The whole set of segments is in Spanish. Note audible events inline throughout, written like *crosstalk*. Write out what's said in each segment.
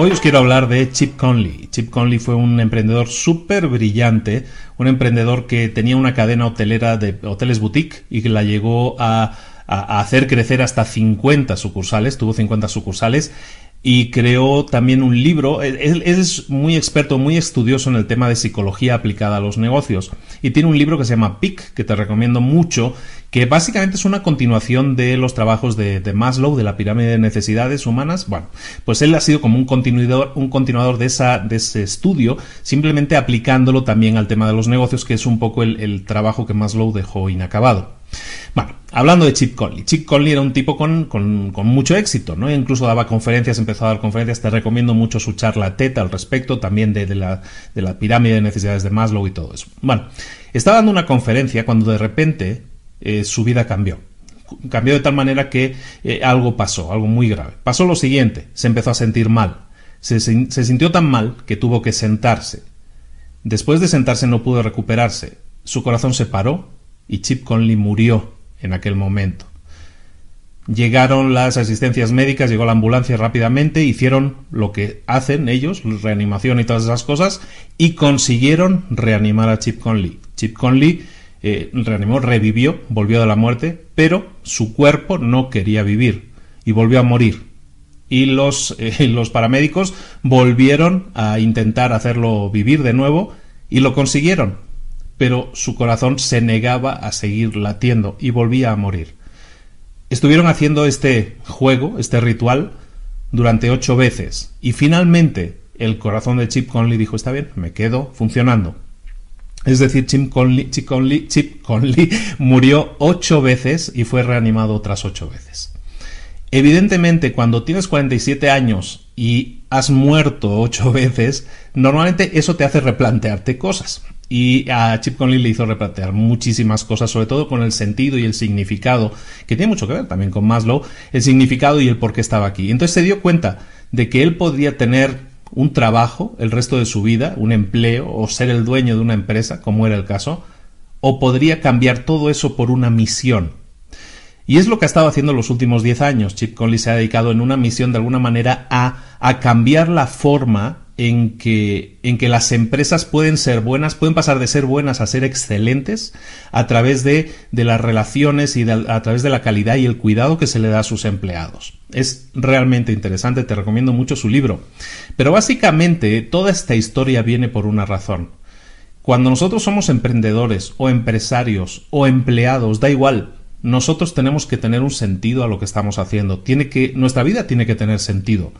Hoy os quiero hablar de Chip Conley. Chip Conley fue un emprendedor súper brillante, un emprendedor que tenía una cadena hotelera de hoteles boutique y que la llegó a, hacer crecer hasta 50 sucursales, tuvo 50 sucursales y creó también un libro. Él, es muy experto, muy estudioso en el tema de psicología aplicada a los negocios. Y tiene un libro que se llama PIC, que te recomiendo mucho, que básicamente es una continuación de los trabajos de, Maslow, de la pirámide de necesidades humanas. Bueno, pues él ha sido como un continuador, un continuador de, esa, de ese estudio, simplemente aplicándolo también al tema de los negocios, que es un poco el trabajo que Maslow dejó inacabado. Hablando de Chip Conley. Chip Conley era un tipo con, mucho éxito, ¿no? Incluso daba conferencias, empezó a dar conferencias. Te recomiendo mucho su charla TED al respecto, también de, la, pirámide de necesidades de Maslow y todo eso. Bueno, estaba dando una conferencia cuando de repente eh, su vida cambió. Cambió de tal manera que eh, algo pasó, algo muy grave. Pasó lo siguiente, se empezó a sentir mal. Se, se sintió tan mal que tuvo que sentarse. Después de sentarse no pudo recuperarse. Su corazón se paró y Chip Conley murió en aquel momento. Llegaron las asistencias médicas, llegó la ambulancia rápidamente, hicieron lo que hacen ellos, reanimación y todas esas cosas, y consiguieron reanimar a Chip Conley. Chip Conley eh, reanimó, revivió, volvió de la muerte, pero su cuerpo no quería vivir y volvió a morir. Y los, *laughs* eh, los paramédicos volvieron a intentar hacerlo vivir de nuevo y lo consiguieron pero su corazón se negaba a seguir latiendo y volvía a morir. Estuvieron haciendo este juego, este ritual, durante ocho veces y finalmente el corazón de Chip Conley dijo está bien, me quedo funcionando. Es decir, Chip Conley, Chip Conley, Chip Conley *laughs* murió ocho veces y fue reanimado otras ocho veces. Evidentemente, cuando tienes 47 años y has muerto ocho *laughs* veces, normalmente eso te hace replantearte cosas. Y a Chip Conley le hizo replantear muchísimas cosas, sobre todo con el sentido y el significado, que tiene mucho que ver también con Maslow, el significado y el por qué estaba aquí. Entonces se dio cuenta de que él podría tener un trabajo el resto de su vida, un empleo o ser el dueño de una empresa, como era el caso, o podría cambiar todo eso por una misión. Y es lo que ha estado haciendo los últimos 10 años. Chip Conley se ha dedicado en una misión de alguna manera a, a cambiar la forma en que, en que las empresas pueden ser buenas, pueden pasar de ser buenas a ser excelentes a través de, de las relaciones y a través de la calidad y el cuidado que se le da a sus empleados. Es realmente interesante, te recomiendo mucho su libro. Pero básicamente toda esta historia viene por una razón. Cuando nosotros somos emprendedores o empresarios o empleados, da igual, nosotros tenemos que tener un sentido a lo que estamos haciendo. Tiene que, nuestra vida tiene que tener sentido.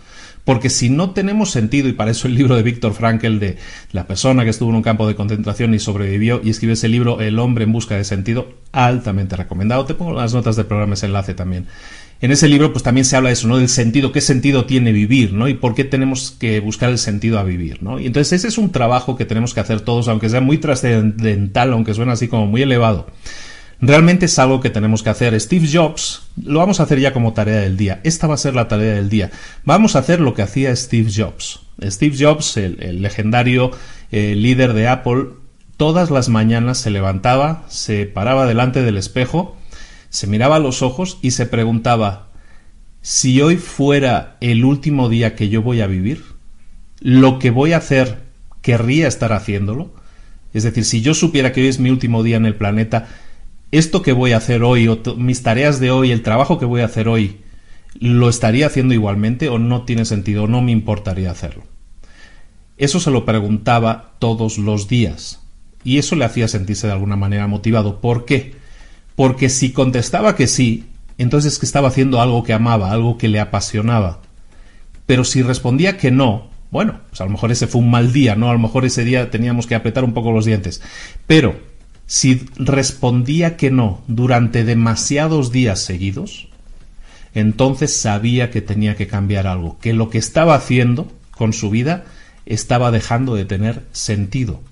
Porque si no tenemos sentido, y para eso el libro de Víctor Frankl, de la persona que estuvo en un campo de concentración y sobrevivió, y escribe ese libro, El hombre en busca de sentido, altamente recomendado. Te pongo las notas del programa ese enlace también. En ese libro, pues también se habla de eso, ¿no? Del sentido, qué sentido tiene vivir, ¿no? Y por qué tenemos que buscar el sentido a vivir, ¿no? Y entonces ese es un trabajo que tenemos que hacer todos, aunque sea muy trascendental, aunque suene así como muy elevado. Realmente es algo que tenemos que hacer. Steve Jobs lo vamos a hacer ya como tarea del día. Esta va a ser la tarea del día. Vamos a hacer lo que hacía Steve Jobs. Steve Jobs, el, legendario eh, líder de Apple, todas las mañanas se levantaba, se paraba delante del espejo, se miraba a los ojos y se preguntaba, si hoy fuera el último día que yo voy a vivir, lo que voy a hacer, querría estar haciéndolo. Es decir, si yo supiera que hoy es mi último día en el planeta, esto que voy a hacer hoy, mis tareas de hoy, el trabajo que voy a hacer hoy, ¿lo estaría haciendo igualmente o no tiene sentido, o no me importaría hacerlo? Eso se lo preguntaba todos los días y eso le hacía sentirse de alguna manera motivado. ¿Por qué? Porque si contestaba que sí, entonces es que estaba haciendo algo que amaba, algo que le apasionaba. Pero si respondía que no, bueno, pues a lo mejor ese fue un mal día, ¿no? A lo mejor ese día teníamos que apretar un poco los dientes. Pero si respondía que no durante demasiados días seguidos, entonces sabía que tenía que cambiar algo, que lo que estaba haciendo con su vida estaba dejando de tener sentido.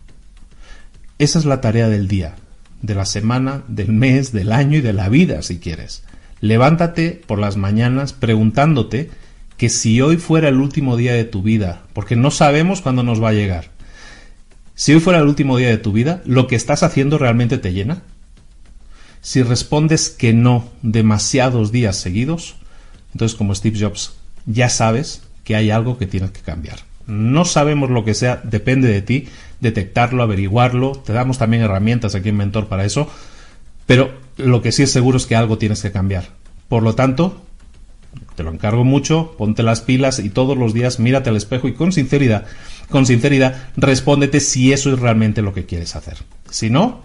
Esa es la tarea del día, de la semana, del mes, del año y de la vida, si quieres. Levántate por las mañanas preguntándote que si hoy fuera el último día de tu vida, porque no sabemos cuándo nos va a llegar, si hoy fuera el último día de tu vida, ¿lo que estás haciendo realmente te llena? Si respondes que no demasiados días seguidos, entonces como Steve Jobs, ya sabes que hay algo que tienes que cambiar. No sabemos lo que sea, depende de ti, detectarlo, averiguarlo, te damos también herramientas aquí en Mentor para eso, pero lo que sí es seguro es que algo tienes que cambiar. Por lo tanto, te lo encargo mucho, ponte las pilas y todos los días mírate al espejo y con sinceridad con sinceridad, respóndete si eso es realmente lo que quieres hacer. Si no,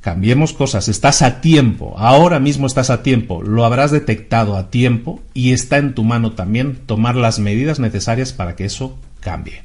cambiemos cosas, estás a tiempo, ahora mismo estás a tiempo, lo habrás detectado a tiempo y está en tu mano también tomar las medidas necesarias para que eso cambie.